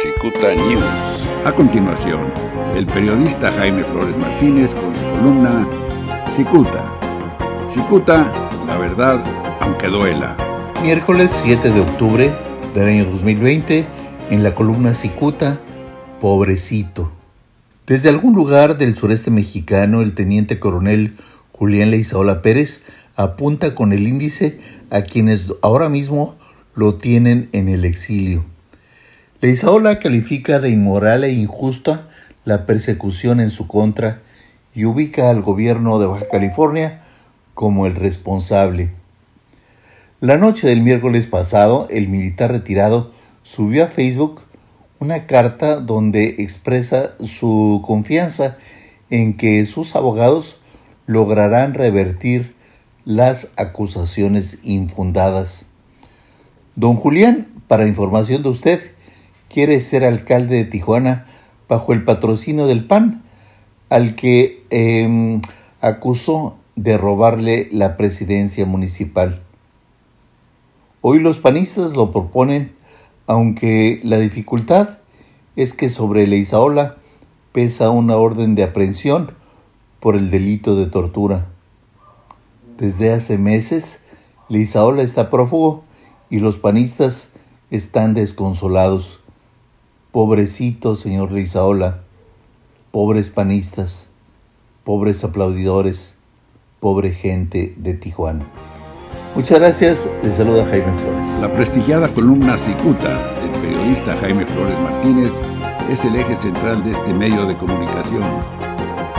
Cicuta News. A continuación, el periodista Jaime Flores Martínez con su columna Cicuta. Cicuta, la verdad, aunque duela. Miércoles 7 de octubre del año 2020, en la columna Cicuta, Pobrecito. Desde algún lugar del sureste mexicano, el teniente coronel Julián Leizaola Pérez apunta con el índice a quienes ahora mismo lo tienen en el exilio. Leizaola califica de inmoral e injusta la persecución en su contra y ubica al gobierno de Baja California como el responsable. La noche del miércoles pasado, el militar retirado subió a Facebook una carta donde expresa su confianza en que sus abogados lograrán revertir las acusaciones infundadas. Don Julián, para información de usted, quiere ser alcalde de Tijuana bajo el patrocinio del PAN, al que em, acusó de robarle la presidencia municipal. Hoy los panistas lo proponen, aunque la dificultad es que sobre Leizaola pesa una orden de aprehensión por el delito de tortura. Desde hace meses, Leizaola está prófugo y los panistas están desconsolados. Pobrecito señor Leizaola, pobres panistas, pobres aplaudidores, pobre gente de Tijuana. Muchas gracias, les saluda Jaime Flores. La prestigiada columna Cicuta del periodista Jaime Flores Martínez es el eje central de este medio de comunicación.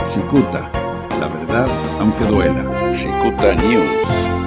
Cicuta, la verdad aunque duela. Cicuta News.